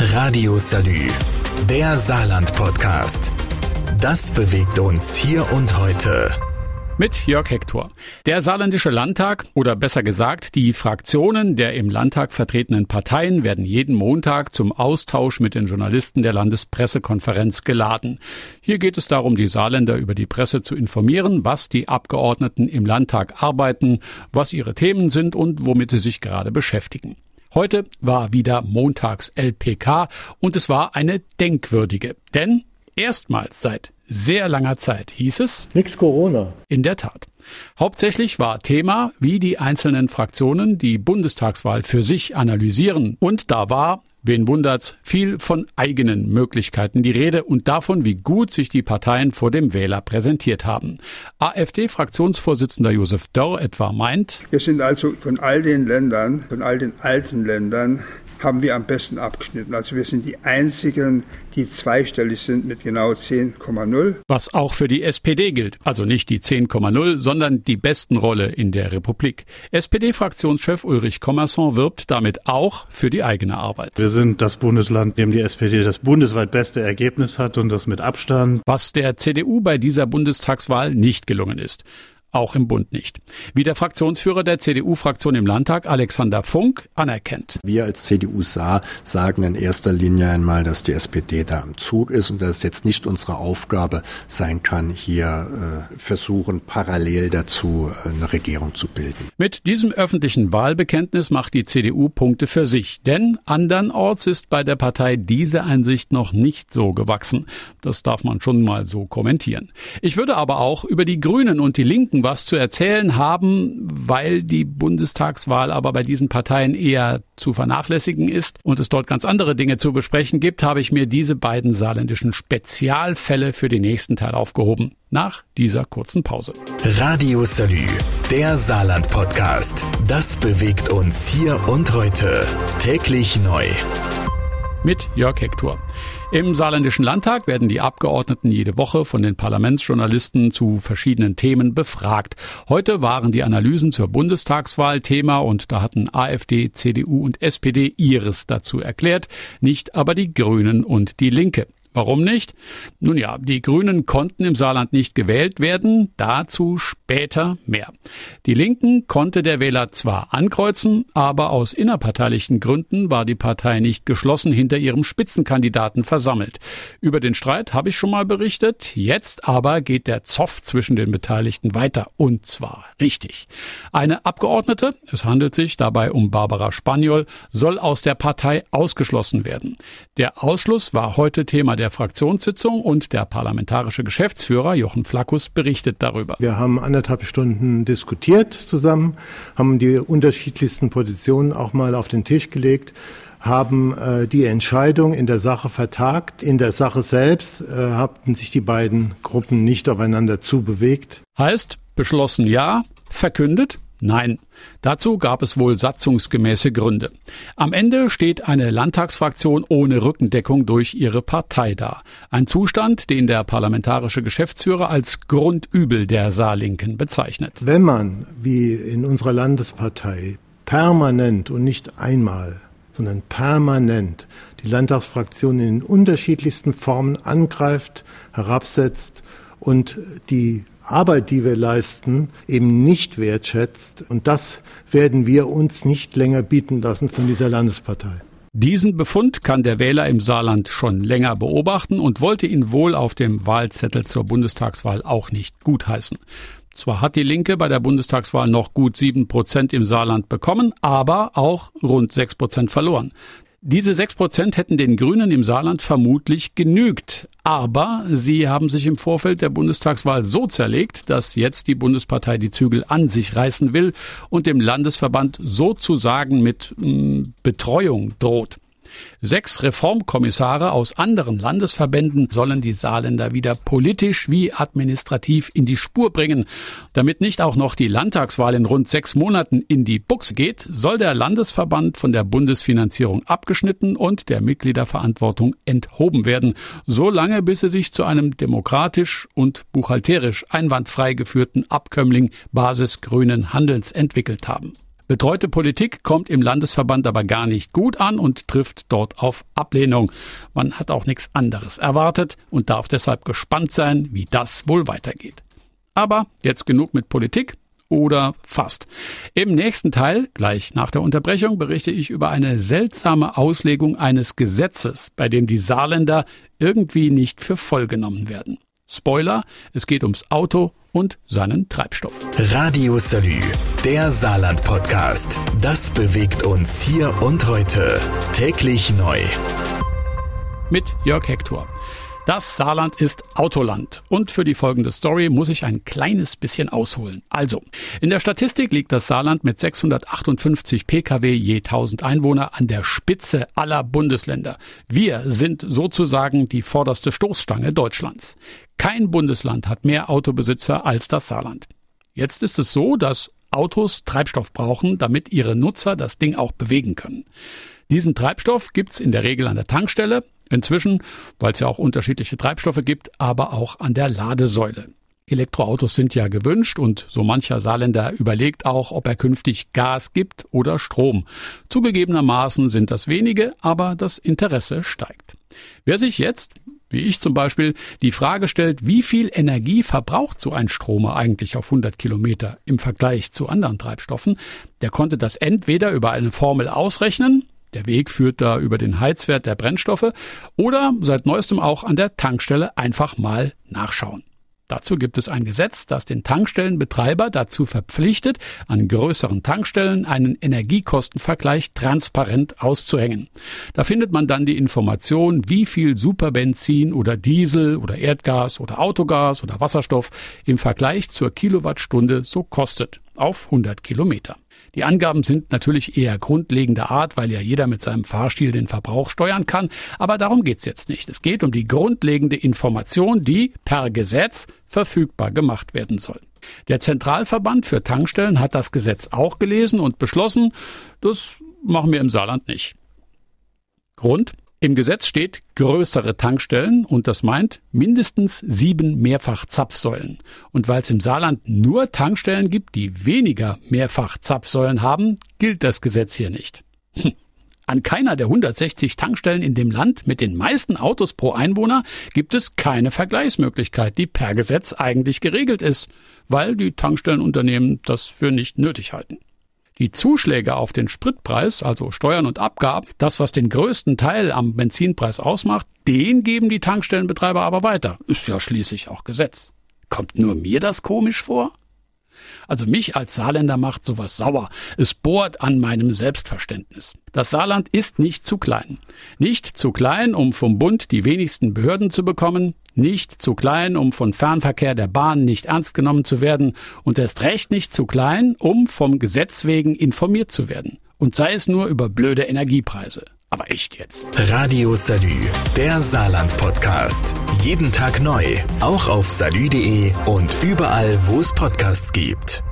Radio Salü, der Saarland-Podcast. Das bewegt uns hier und heute. Mit Jörg Hector. Der Saarländische Landtag oder besser gesagt die Fraktionen der im Landtag vertretenen Parteien werden jeden Montag zum Austausch mit den Journalisten der Landespressekonferenz geladen. Hier geht es darum, die Saarländer über die Presse zu informieren, was die Abgeordneten im Landtag arbeiten, was ihre Themen sind und womit sie sich gerade beschäftigen. Heute war wieder Montags LPK und es war eine denkwürdige, denn erstmals seit sehr langer Zeit hieß es Nix Corona. In der Tat. Hauptsächlich war Thema, wie die einzelnen Fraktionen die Bundestagswahl für sich analysieren. Und da war, wen wundert's, viel von eigenen Möglichkeiten die Rede und davon, wie gut sich die Parteien vor dem Wähler präsentiert haben. AfD-Fraktionsvorsitzender Josef Dörr etwa meint, wir sind also von all den Ländern, von all den alten Ländern, haben wir am besten abgeschnitten. Also wir sind die einzigen, die zweistellig sind mit genau 10,0. Was auch für die SPD gilt. Also nicht die 10,0, sondern die besten Rolle in der Republik. SPD-Fraktionschef Ulrich Kommerson wirbt damit auch für die eigene Arbeit. Wir sind das Bundesland, in dem die SPD das bundesweit beste Ergebnis hat und das mit Abstand. Was der CDU bei dieser Bundestagswahl nicht gelungen ist auch im Bund nicht. Wie der Fraktionsführer der CDU-Fraktion im Landtag, Alexander Funk, anerkennt. Wir als CDU Saar sagen in erster Linie einmal, dass die SPD da am Zug ist und dass es jetzt nicht unsere Aufgabe sein kann, hier äh, versuchen, parallel dazu äh, eine Regierung zu bilden. Mit diesem öffentlichen Wahlbekenntnis macht die CDU Punkte für sich, denn andernorts ist bei der Partei diese Einsicht noch nicht so gewachsen. Das darf man schon mal so kommentieren. Ich würde aber auch über die Grünen und die Linken Linken was zu erzählen haben, weil die Bundestagswahl aber bei diesen Parteien eher zu vernachlässigen ist und es dort ganz andere Dinge zu besprechen gibt, habe ich mir diese beiden saarländischen Spezialfälle für den nächsten Teil aufgehoben. Nach dieser kurzen Pause. Radio Salü, der Saarland-Podcast. Das bewegt uns hier und heute. Täglich neu mit Jörg Hector. Im Saarländischen Landtag werden die Abgeordneten jede Woche von den Parlamentsjournalisten zu verschiedenen Themen befragt. Heute waren die Analysen zur Bundestagswahl Thema und da hatten AfD, CDU und SPD ihres dazu erklärt, nicht aber die Grünen und die Linke. Warum nicht? Nun ja, die Grünen konnten im Saarland nicht gewählt werden, dazu später mehr. Die Linken konnte der Wähler zwar ankreuzen, aber aus innerparteilichen Gründen war die Partei nicht geschlossen hinter ihrem Spitzenkandidaten versammelt. Über den Streit habe ich schon mal berichtet, jetzt aber geht der Zoff zwischen den Beteiligten weiter und zwar richtig. Eine Abgeordnete, es handelt sich dabei um Barbara Spaniol, soll aus der Partei ausgeschlossen werden. Der Ausschluss war heute Thema der Fraktionssitzung und der parlamentarische Geschäftsführer Jochen Flackus berichtet darüber. Wir haben anderthalb Stunden diskutiert zusammen, haben die unterschiedlichsten Positionen auch mal auf den Tisch gelegt haben äh, die Entscheidung in der Sache vertagt. In der Sache selbst äh, haben sich die beiden Gruppen nicht aufeinander zubewegt. Heißt, beschlossen ja, verkündet Nein, dazu gab es wohl satzungsgemäße Gründe. Am Ende steht eine Landtagsfraktion ohne Rückendeckung durch ihre Partei da. Ein Zustand, den der parlamentarische Geschäftsführer als Grundübel der Saarlinken bezeichnet. Wenn man, wie in unserer Landespartei, permanent und nicht einmal, sondern permanent die Landtagsfraktion in unterschiedlichsten Formen angreift, herabsetzt und die Arbeit, die wir leisten, eben nicht wertschätzt. Und das werden wir uns nicht länger bieten lassen von dieser Landespartei. Diesen Befund kann der Wähler im Saarland schon länger beobachten und wollte ihn wohl auf dem Wahlzettel zur Bundestagswahl auch nicht gutheißen. Zwar hat die Linke bei der Bundestagswahl noch gut sieben Prozent im Saarland bekommen, aber auch rund sechs Prozent verloren. Diese sechs Prozent hätten den Grünen im Saarland vermutlich genügt. Aber sie haben sich im Vorfeld der Bundestagswahl so zerlegt, dass jetzt die Bundespartei die Zügel an sich reißen will und dem Landesverband sozusagen mit mh, hm, Betreuung droht. Sechs Reformkommissare aus anderen Landesverbänden sollen die Saarländer wieder politisch wie administrativ in die Spur bringen. Damit nicht auch noch die Landtagswahl in rund sechs Monaten in die Buchse geht, soll der Landesverband von der Bundesfinanzierung abgeschnitten und der Mitgliederverantwortung enthoben werden, so lange bis sie sich zu einem demokratisch und buchhalterisch einwandfrei geführten Abkömmling basisgrünen Handelns entwickelt haben. Betreute Politik kommt im Landesverband aber gar nicht gut an und trifft dort auf Ablehnung. Man hat auch nichts anderes erwartet und darf deshalb gespannt sein, wie das wohl weitergeht. Aber jetzt genug mit Politik oder fast. Im nächsten Teil, gleich nach der Unterbrechung, berichte ich über eine seltsame Auslegung eines Gesetzes, bei dem die Saarländer irgendwie nicht für voll genommen werden. Spoiler, es geht ums Auto und seinen Treibstoff. Radio Salü, der Saarland Podcast. Das bewegt uns hier und heute. Täglich neu. Mit Jörg Hector. Das Saarland ist Autoland. Und für die folgende Story muss ich ein kleines bisschen ausholen. Also, in der Statistik liegt das Saarland mit 658 Pkw je 1000 Einwohner an der Spitze aller Bundesländer. Wir sind sozusagen die vorderste Stoßstange Deutschlands. Kein Bundesland hat mehr Autobesitzer als das Saarland. Jetzt ist es so, dass Autos Treibstoff brauchen, damit ihre Nutzer das Ding auch bewegen können. Diesen Treibstoff gibt's in der Regel an der Tankstelle, Inzwischen, weil es ja auch unterschiedliche Treibstoffe gibt, aber auch an der Ladesäule. Elektroautos sind ja gewünscht und so mancher Saarländer überlegt auch, ob er künftig Gas gibt oder Strom. Zugegebenermaßen sind das wenige, aber das Interesse steigt. Wer sich jetzt, wie ich zum Beispiel, die Frage stellt, wie viel Energie verbraucht so ein Stromer eigentlich auf 100 Kilometer im Vergleich zu anderen Treibstoffen, der konnte das entweder über eine Formel ausrechnen, der Weg führt da über den Heizwert der Brennstoffe oder seit neuestem auch an der Tankstelle einfach mal nachschauen. Dazu gibt es ein Gesetz, das den Tankstellenbetreiber dazu verpflichtet, an größeren Tankstellen einen Energiekostenvergleich transparent auszuhängen. Da findet man dann die Information, wie viel Superbenzin oder Diesel oder Erdgas oder Autogas oder Wasserstoff im Vergleich zur Kilowattstunde so kostet auf 100 Kilometer. Die Angaben sind natürlich eher grundlegender Art, weil ja jeder mit seinem Fahrstil den Verbrauch steuern kann, aber darum geht's jetzt nicht. Es geht um die grundlegende Information, die per Gesetz verfügbar gemacht werden soll. Der Zentralverband für Tankstellen hat das Gesetz auch gelesen und beschlossen, das machen wir im Saarland nicht. Grund? Im Gesetz steht größere Tankstellen und das meint mindestens sieben Mehrfach-Zapfsäulen. Und weil es im Saarland nur Tankstellen gibt, die weniger Mehrfach-Zapfsäulen haben, gilt das Gesetz hier nicht. Hm. An keiner der 160 Tankstellen in dem Land mit den meisten Autos pro Einwohner gibt es keine Vergleichsmöglichkeit, die per Gesetz eigentlich geregelt ist, weil die Tankstellenunternehmen das für nicht nötig halten. Die Zuschläge auf den Spritpreis, also Steuern und Abgaben, das, was den größten Teil am Benzinpreis ausmacht, den geben die Tankstellenbetreiber aber weiter. Ist ja schließlich auch Gesetz. Kommt nur mir das komisch vor? Also mich als Saarländer macht sowas sauer. Es bohrt an meinem Selbstverständnis. Das Saarland ist nicht zu klein. Nicht zu klein, um vom Bund die wenigsten Behörden zu bekommen, nicht zu klein, um von Fernverkehr der Bahn nicht ernst genommen zu werden und erst recht nicht zu klein, um vom Gesetz wegen informiert zu werden. Und sei es nur über blöde Energiepreise. Aber echt jetzt. Radio Salü, der Saarland-Podcast. Jeden Tag neu, auch auf salü.de und überall, wo es Podcasts gibt.